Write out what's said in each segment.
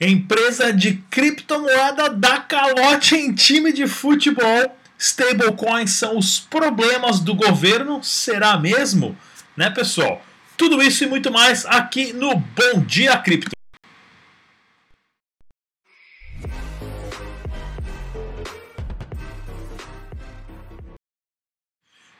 Empresa de criptomoeda dá calote em time de futebol. Stablecoins são os problemas do governo? Será mesmo? Né, pessoal? Tudo isso e muito mais aqui no Bom Dia Cripto.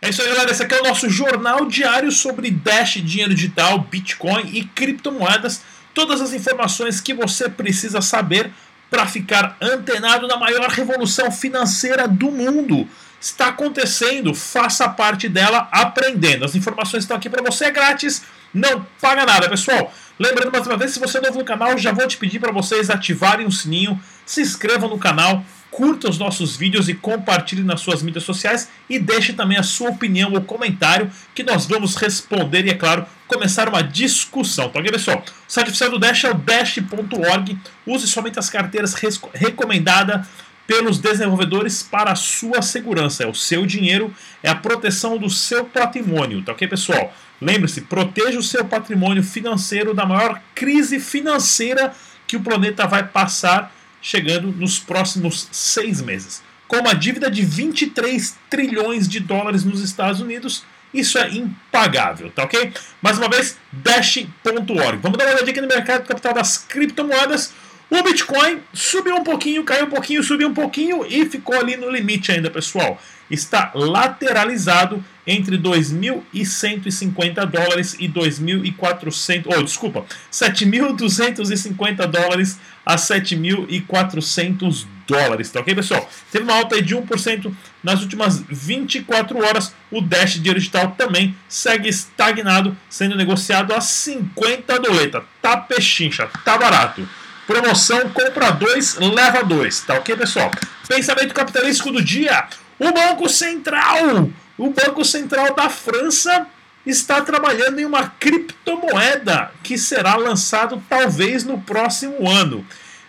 É isso aí, galera. Esse aqui é o nosso jornal diário sobre Dash, dinheiro digital, Bitcoin e criptomoedas todas as informações que você precisa saber para ficar antenado na maior revolução financeira do mundo. Está acontecendo, faça parte dela aprendendo. As informações estão aqui para você, é grátis, não paga nada, pessoal. Lembrando mais uma vez, se você é novo no canal, já vou te pedir para vocês ativarem o sininho, se inscrevam no canal, curta os nossos vídeos e compartilhe nas suas mídias sociais e deixe também a sua opinião ou comentário que nós vamos responder e, é claro, começar uma discussão. Tá ok, pessoal? O site oficial do Dash é o dash.org. Use somente as carteiras recomendadas pelos desenvolvedores para a sua segurança. É o seu dinheiro, é a proteção do seu patrimônio. Tá ok, pessoal? Lembre-se, proteja o seu patrimônio financeiro da maior crise financeira que o planeta vai passar chegando nos próximos seis meses. Com uma dívida de 23 trilhões de dólares nos Estados Unidos, isso é impagável, tá ok? Mais uma vez, Dash.org. Vamos dar uma olhadinha aqui no mercado capital das criptomoedas. O Bitcoin subiu um pouquinho, caiu um pouquinho, subiu um pouquinho e ficou ali no limite ainda, pessoal. Está lateralizado entre 2.150 dólares e 2.400, oh, desculpa, 7.250 dólares a 7.400 dólares, tá ok, pessoal? Teve uma alta de 1% nas últimas 24 horas. O Dash Dinheiro Digital também segue estagnado, sendo negociado a 50 doleta. Tá pechincha, tá barato. Promoção compra 2, leva 2, tá ok, pessoal? Pensamento capitalístico do dia. O Banco Central, o Banco Central da França está trabalhando em uma criptomoeda que será lançado talvez no próximo ano,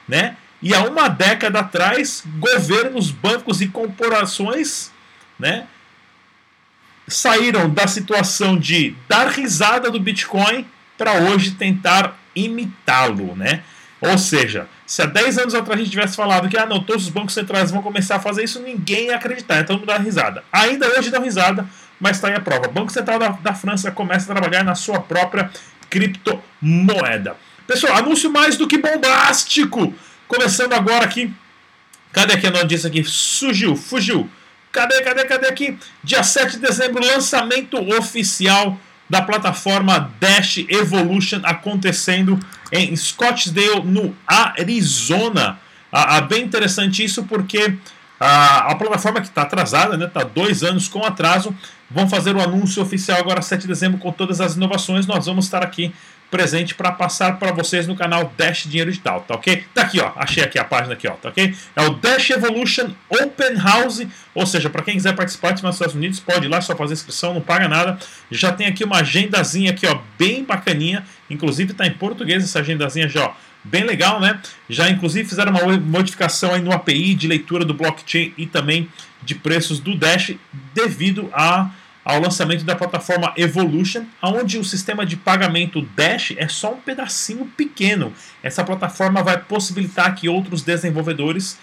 né? E há uma década atrás, governos, bancos e corporações, né, saíram da situação de dar risada do Bitcoin para hoje tentar imitá-lo, né? Ou seja, se há 10 anos atrás a gente tivesse falado que ah, não, todos os bancos centrais vão começar a fazer isso, ninguém ia acreditar, então não dá risada. Ainda hoje dá risada, mas está aí a prova. O Banco Central da, da França começa a trabalhar na sua própria criptomoeda. Pessoal, anúncio mais do que bombástico. Começando agora aqui. Cadê aqui a notícia aqui? Surgiu, fugiu. Cadê, cadê, cadê aqui? Dia 7 de dezembro, lançamento oficial da plataforma Dash Evolution acontecendo em Scottsdale, no Arizona. Ah, ah, bem interessante isso porque a, a plataforma que está atrasada, está né, tá dois anos com atraso, vão fazer o anúncio oficial agora 7 de dezembro com todas as inovações. Nós vamos estar aqui presente para passar para vocês no canal Dash Dinheiro Digital, tá ok? Tá aqui, ó, achei aqui a página aqui, ó, tá ok? É o Dash Evolution Open House, ou seja, para quem quiser participar dos Estados Unidos, pode ir lá só fazer inscrição, não paga nada. Já tem aqui uma agendazinha aqui, ó, bem bacaninha, inclusive tá em português essa agendazinha já, ó, bem legal, né? Já inclusive fizeram uma modificação aí no API de leitura do blockchain e também de preços do Dash devido a ao lançamento da plataforma Evolution, onde o sistema de pagamento Dash é só um pedacinho pequeno. Essa plataforma vai possibilitar que outros desenvolvedores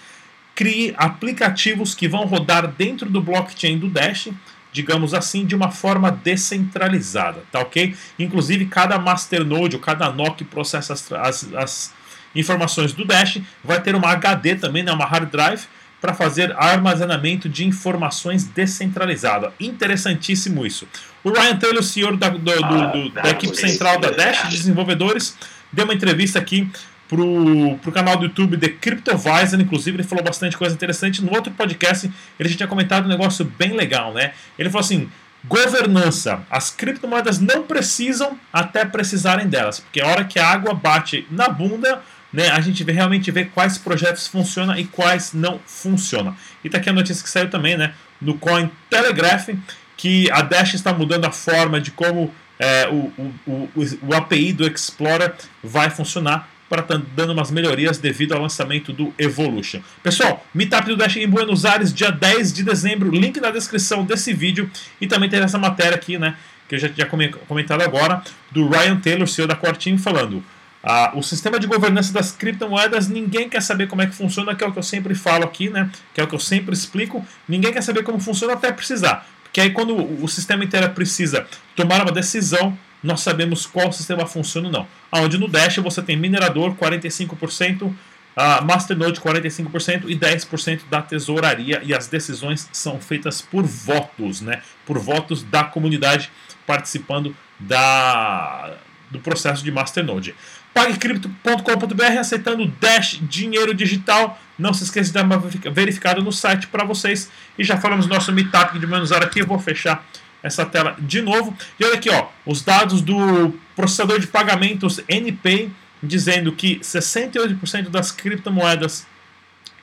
criem aplicativos que vão rodar dentro do blockchain do Dash, digamos assim, de uma forma descentralizada, tá ok? Inclusive, cada masternode ou cada nó que processa as, as, as informações do Dash vai ter uma HD também, né, uma hard drive, para fazer armazenamento de informações descentralizado. Interessantíssimo isso. O Ryan Taylor, senhor da, do, do, do, da equipe central da Dash, desenvolvedores, deu uma entrevista aqui pro, pro canal do YouTube The CryptoVisor, inclusive ele falou bastante coisa interessante. No outro podcast ele já tinha comentado um negócio bem legal, né? Ele falou assim: governança. As criptomoedas não precisam até precisarem delas, porque a hora que a água bate na bunda, né, a gente vê, realmente vê quais projetos funcionam e quais não funcionam. E tá aqui a notícia que saiu também, né, no Coin Telegraph, que a Dash está mudando a forma de como é, o, o, o, o API do Explorer vai funcionar para estar tá dando umas melhorias devido ao lançamento do Evolution. Pessoal, Meetup do Dash em Buenos Aires, dia 10 de dezembro, link na descrição desse vídeo. E também tem essa matéria aqui, né, que eu já tinha comentado agora, do Ryan Taylor, CEO da Quartinho, falando Ah, o sistema de governança das criptomoedas, ninguém quer saber como é que funciona, que é o que eu sempre falo aqui, né? Que é o que eu sempre explico. Ninguém quer saber como funciona até precisar. Porque aí quando o sistema inteiro precisa tomar uma decisão, nós sabemos qual sistema funciona ou não. Onde no Dash você tem minerador 45%, a Masternode 45% e 10% da tesouraria e as decisões são feitas por votos, né? Por votos da comunidade participando da, do processo de Masternode. PagCrypto.com.br aceitando Dash dinheiro digital. Não se esqueça de dar uma verificada no site para vocês. E já falamos nosso meetup de menos aqui. Eu vou fechar essa tela de novo. E olha aqui, ó, os dados do processador de pagamentos NPay dizendo que 68% das criptomoedas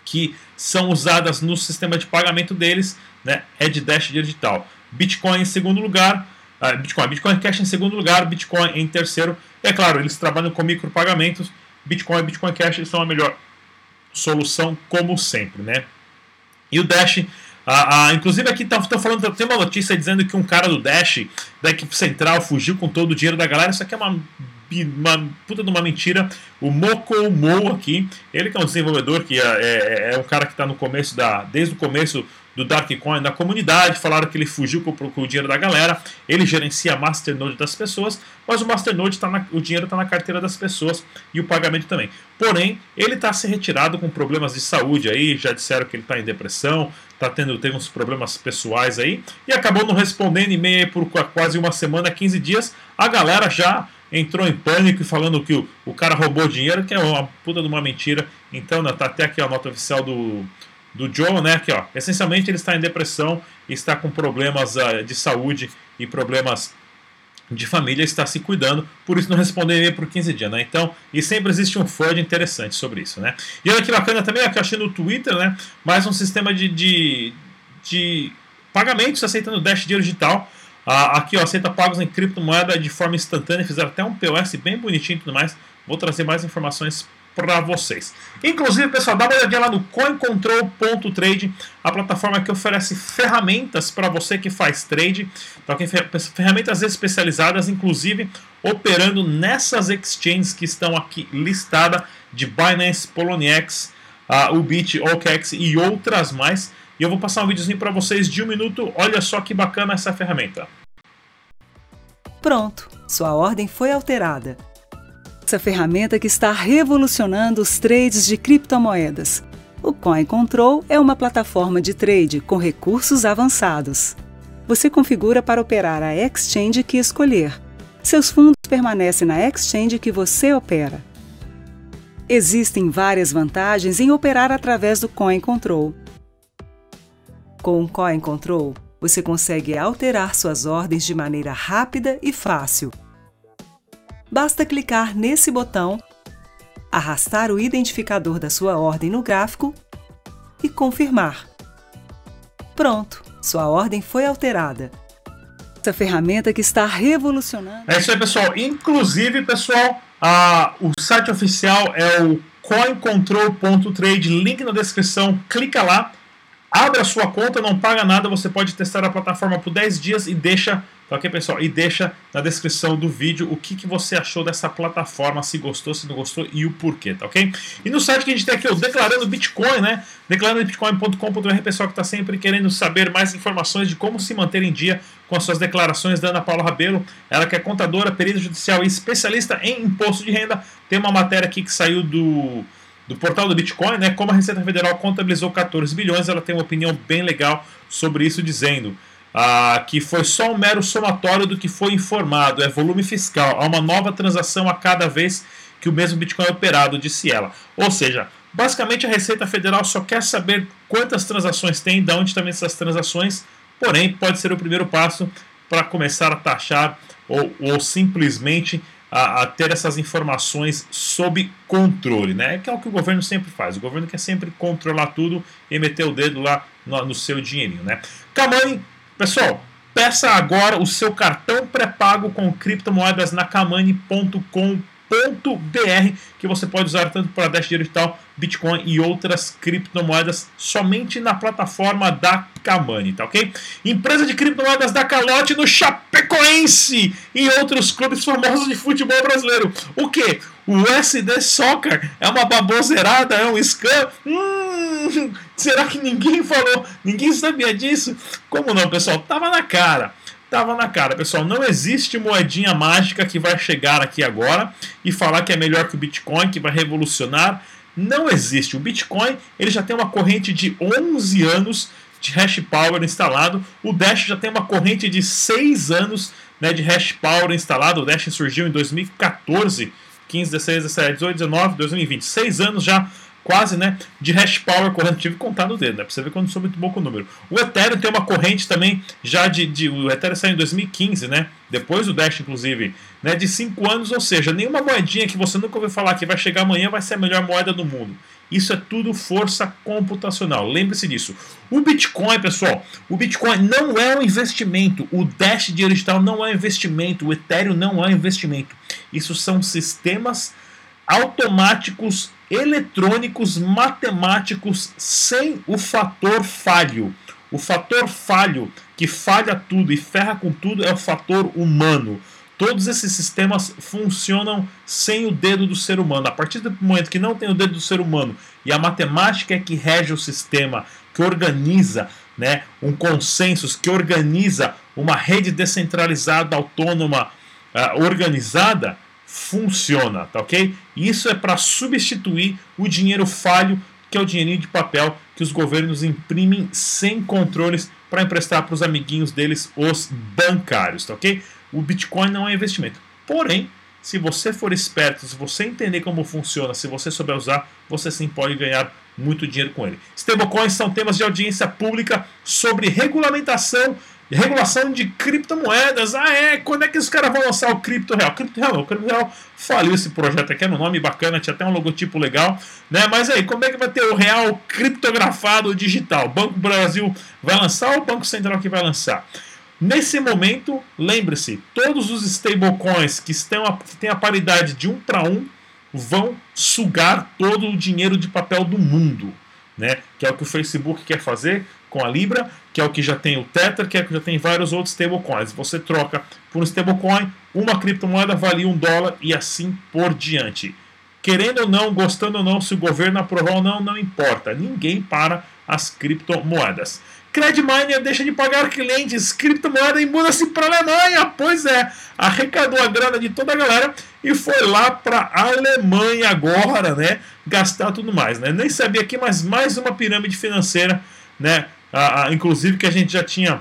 que são usadas no sistema de pagamento deles né, é de Dash digital. Bitcoin em segundo lugar, uh, Bitcoin, Bitcoin Cash em segundo lugar, Bitcoin em terceiro. É claro, eles trabalham com micropagamentos. Bitcoin e Bitcoin Cash são a melhor solução, como sempre, né? E o Dash, a, a, inclusive aqui estão tá, falando, tem uma notícia dizendo que um cara do Dash, da equipe central, fugiu com todo o dinheiro da galera. Isso aqui é uma, uma puta de uma mentira. O Moko Mo aqui, ele que é um desenvolvedor, que é, é, é um cara que está no começo da. desde o começo do Darkcoin na comunidade, falaram que ele fugiu com, com, o dinheiro da galera, ele gerencia a Masternode das pessoas, mas o Masternode tá na, o dinheiro está na carteira das pessoas e o pagamento também. Porém, ele está se retirado com problemas de saúde aí, já disseram que ele está em depressão, está tendo tem uns problemas pessoais aí, e acabou não respondendo e-mail por quase uma semana, 15 dias, a galera já entrou em pânico falando que o, o cara roubou dinheiro, que é uma puta de uma mentira. Então, né, tá até aqui a nota oficial do, do Joe, né? Que, ó, essencialmente ele está em depressão, está com problemas uh, de saúde e problemas de família, está se cuidando, por isso não respondeu por 15 dias, né? Então, e sempre existe um FUD interessante sobre isso, né? E olha que bacana também, aqui eu achei no Twitter, né? Mais um sistema de, de, de pagamentos aceitando Dash Dinheiro Digital. Ah, aqui, ó, aceita pagos em criptomoeda de forma instantânea, fizeram até um POS bem bonitinho e tudo mais. Vou trazer mais informações para vocês. Inclusive, pessoal, dá uma olhadinha lá no coincontrol.trade, a plataforma que oferece ferramentas para você que faz trade, então, ferramentas especializadas, inclusive operando nessas exchanges que estão aqui listadas de Binance, Poloniex, uh, Ubit, OKEx e outras mais. E eu vou passar um videozinho para vocês de um minuto. Olha só que bacana essa ferramenta. Pronto, sua ordem foi alterada essa ferramenta que está revolucionando os trades de criptomoedas. O Coin Control é uma plataforma de trade com recursos avançados. Você configura para operar a exchange que escolher. Seus fundos permanecem na exchange que você opera. Existem várias vantagens em operar através do Coin Control. Com o Coin Control, você consegue alterar suas ordens de maneira rápida e fácil basta clicar nesse botão, arrastar o identificador da sua ordem no gráfico e confirmar. Pronto, sua ordem foi alterada. Essa ferramenta que está revolucionando. É isso aí, pessoal. Inclusive, pessoal, a, o site oficial é o coincontrol.trade, link na descrição. Clica lá, abre a sua conta, não paga nada, você pode testar a plataforma por 10 dias e deixa Tá ok, pessoal? E deixa na descrição do vídeo o que, que você achou dessa plataforma, se gostou, se não gostou e o porquê, tá ok? E no site que a gente tem aqui, o Declarando Bitcoin, né? Declarandobitcoin.com.br, pessoal que está sempre querendo saber mais informações de como se manter em dia com as suas declarações da Ana Paula Rabelo, ela que é contadora, perita judicial e especialista em imposto de renda, tem uma matéria aqui que saiu do do portal do Bitcoin, né? Como a Receita Federal contabilizou 14 bilhões, ela tem uma opinião bem legal sobre isso, dizendo ah, que foi só um mero somatório do que foi informado, é volume fiscal, há uma nova transação a cada vez que o mesmo Bitcoin é operado, disse ela. Ou seja, basicamente a Receita Federal só quer saber quantas transações tem, de onde estão essas transações, porém pode ser o primeiro passo para começar a taxar ou, ou simplesmente a, a, ter essas informações sob controle, né? Que é o que o governo sempre faz. O governo quer sempre controlar tudo e meter o dedo lá no, no seu dinheirinho, né? Kamani Pessoal, peça agora o seu cartão pré-pago com criptomoedas na kamani.com.br. que você pode usar tanto para Dash Digital, Bitcoin e outras criptomoedas somente na plataforma da Kamani, tá ok? Empresa de criptomoedas da calote no Chapecoense e outros clubes famosos de futebol brasileiro. O que? O SD Soccer é uma baboseirada, é um scam? Hum, será que ninguém falou? Ninguém sabia disso? Como não, pessoal? Tava na cara. Tava na cara, pessoal. Não existe moedinha mágica que vai chegar aqui agora e falar que é melhor que o Bitcoin, que vai revolucionar. Não existe. O Bitcoin ele já tem uma corrente de 11 anos de hash power instalado. O Dash já tem uma corrente de 6 anos né, de hash power instalado. O Dash surgiu em 2014 15, 16, 17, 18, 19, 2020. Seis anos já quase, né, de hash power corrente. Tive que contar no dedo, né, pra você ver quando sou muito bom com o número. O Ethereum tem uma corrente também já de, de o Ethereum saiu em 2015, né, depois do Dash, inclusive, né, de 5 anos, ou seja, nenhuma moedinha que você nunca ouviu falar que vai chegar amanhã vai ser a melhor moeda do mundo. Isso é tudo força computacional. Lembre-se disso. O Bitcoin, pessoal, o Bitcoin não é um investimento. O Dash digital não é um investimento. O Ethereum não é um investimento. Isso são sistemas automáticos, eletrônicos, matemáticos, sem o fator falho. O fator falho que falha tudo e ferra com tudo é o fator humano. Todos esses sistemas funcionam sem o dedo do ser humano. A partir do momento que não tem o dedo do ser humano e a matemática é que rege o sistema, que organiza né, um consenso, que organiza uma rede descentralizada, autônoma, uh, organizada, funciona, tá ok? Isso é para substituir o dinheiro falho, que é o dinheirinho de papel que os governos imprimem sem controles para emprestar para os amiguinhos deles, os bancários, tá ok? o Bitcoin não é investimento. Porém, se você for esperto, se você entender como funciona, se você souber usar, você sim pode ganhar muito dinheiro com ele. Stablecoins são temas de audiência pública sobre regulamentação regulação de criptomoedas. Ah, é? Quando é que os caras vão lançar o Cripto Real? Cripto Real, o Cripto Real faliu esse projeto aqui, é um nome bacana, tinha até um logotipo legal, né? Mas aí, como é que vai ter o Real criptografado digital? Banco Brasil vai lançar ou o Banco Central que vai lançar? Nesse momento, lembre-se, todos os stablecoins que, que têm a paridade de um para um vão sugar todo o dinheiro de papel do mundo. Né? Que é o que o Facebook quer fazer com a Libra, que é o que já tem o Tether, que é o que já tem vários outros stablecoins. Você troca por um stablecoin, uma criptomoeda vale um dólar e assim por diante. Querendo ou não, gostando ou não, se o governo aprovar ou não, não importa. Ninguém para as criptomoedas. Credminer deixa de pagar clientes, criptomoeda e muda-se para a Alemanha. Pois é, arrecadou a grana de toda a galera e foi lá para a Alemanha agora, né? Gastar tudo mais, né? Nem sabia aqui, mas mais uma pirâmide financeira, né? Inclusive que a gente já tinha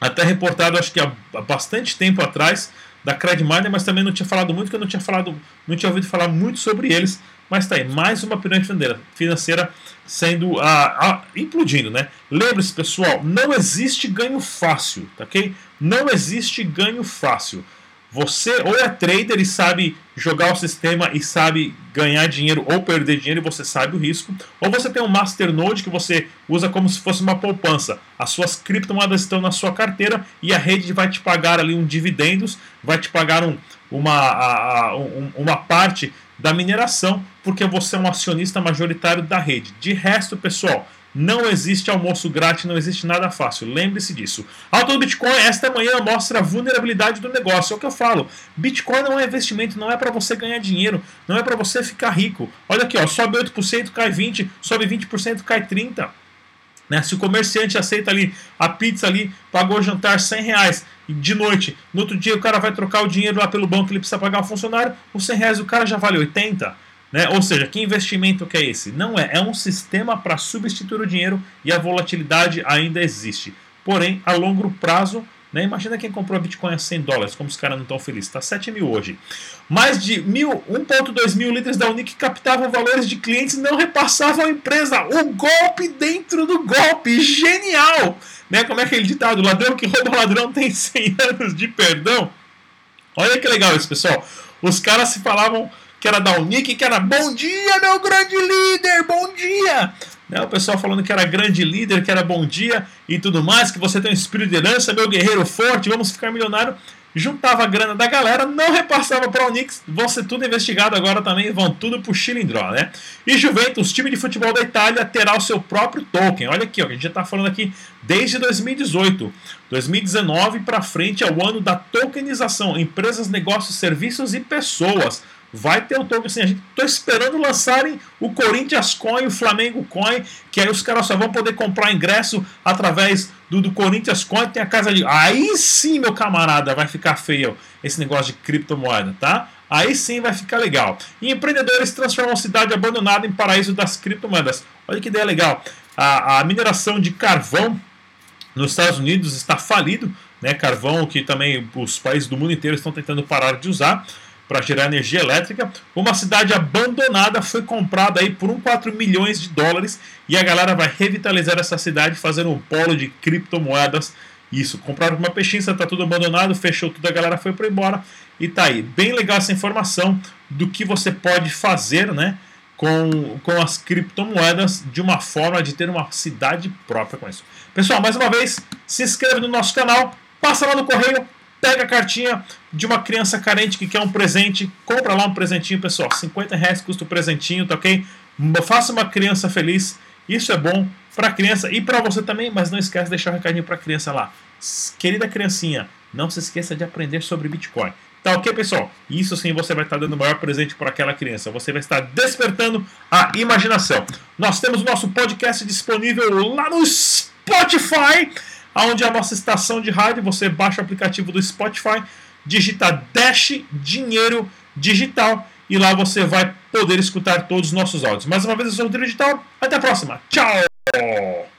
até reportado, acho que há bastante tempo atrás, da Credminer, mas também não tinha falado muito, porque eu não tinha falado, não tinha ouvido falar muito sobre eles. Mas tá aí, mais uma pirâmide financeira sendo ah, implodindo, né? Lembre-se, pessoal, não existe ganho fácil, tá ok? Não existe ganho fácil. Você ou é trader e sabe jogar o sistema e sabe ganhar dinheiro ou perder dinheiro e você sabe o risco, ou você tem um masternode que você usa como se fosse uma poupança. As suas criptomoedas estão na sua carteira e a rede vai te pagar ali um dividendos, vai te pagar um, uma, a, a, um, uma parte da mineração, porque você é um acionista majoritário da rede. De resto, pessoal, não existe almoço grátis, não existe nada fácil. Lembre-se disso. Alta do Bitcoin, esta manhã mostra a vulnerabilidade do negócio. É o que eu falo. Bitcoin não é investimento, não é para você ganhar dinheiro, não é para você ficar rico. Olha aqui, ó, sobe 8%, cai 20%, sobe 20%, cai 30%. Né? Se o comerciante aceita ali a pizza ali, pagou o jantar 100 reais de noite, no outro dia o cara vai trocar o dinheiro lá pelo banco, ele precisa pagar o funcionário, os 100 reais o cara já vale 80. Né? Ou seja, que investimento que é esse? Não é, é um sistema para substituir o dinheiro e a volatilidade ainda existe. Porém, a longo prazo né? Imagina quem comprou Bitcoin a 100 dólares, como os caras não estão felizes. Está 7 mil hoje. Mais de 1,2 mil líderes da Unic captavam valores de clientes e não repassavam a empresa. O golpe dentro do golpe. Genial! Né? Como é aquele ditado? Ladrão que rouba ladrão tem 100 anos de perdão. Olha que legal isso, pessoal. Os caras se falavam que era da Unic, que era bom dia, meu grande líder, bom dia. Né? O pessoal falando que era grande líder, que era bom dia e tudo mais, que você tem um espírito de herança, meu guerreiro forte, vamos ficar milionário. juntava a grana da galera, não repassava para o Knicks, vão ser tudo investigado agora também, vão tudo para o Chilindró, né? E Juventus, time de futebol da Itália, terá o seu próprio token. Olha aqui, ó, a gente já está falando aqui desde 2018. 2019 para frente é o ano da tokenização, empresas, negócios, serviços e pessoas vai ter o token assim. A gente tô esperando lançarem o Corinthians Coin, o Flamengo Coin, que aí os caras só vão poder comprar ingresso através do, do Corinthians Coin, tem a casa de. Aí sim, meu camarada, vai ficar feio esse negócio de criptomoeda, tá? Aí sim vai ficar legal. E empreendedores transformam cidade abandonada em paraíso das criptomoedas. Olha que ideia legal. A, a mineração de carvão nos Estados Unidos está falido, né? Carvão que também os países do mundo inteiro estão tentando parar de usar para gerar energia elétrica. Uma cidade abandonada foi comprada aí por 1,4 milhões de dólares e a galera vai revitalizar essa cidade fazendo um polo de criptomoedas. Isso, compraram uma pechinça, tá tudo abandonado, fechou tudo, a galera foi para embora e tá aí. Bem legal essa informação do que você pode fazer, né? Com, com as criptomoedas de uma forma de ter uma cidade própria com isso. Pessoal, mais uma vez, se inscreve no nosso canal, passa lá no correio, pega a cartinha de uma criança carente que quer um presente, compra lá um presentinho, pessoal. 50 reais custa o presentinho, tá ok? Faça uma criança feliz. Isso é bom para a criança e para você também, mas não esquece de deixar um recadinho para a criança lá. Querida criancinha, não se esqueça de aprender sobre Bitcoin. Tá ok, pessoal? Isso sim você vai estar dando o maior presente para aquela criança. Você vai estar despertando a imaginação. Nós temos o nosso podcast disponível lá no Spotify onde é a nossa estação de rádio, você baixa o aplicativo do Spotify, digita Dash Dinheiro Digital e lá você vai poder escutar todos os nossos áudios. Mais uma vez, eu sou o Digital. Até a próxima. Tchau!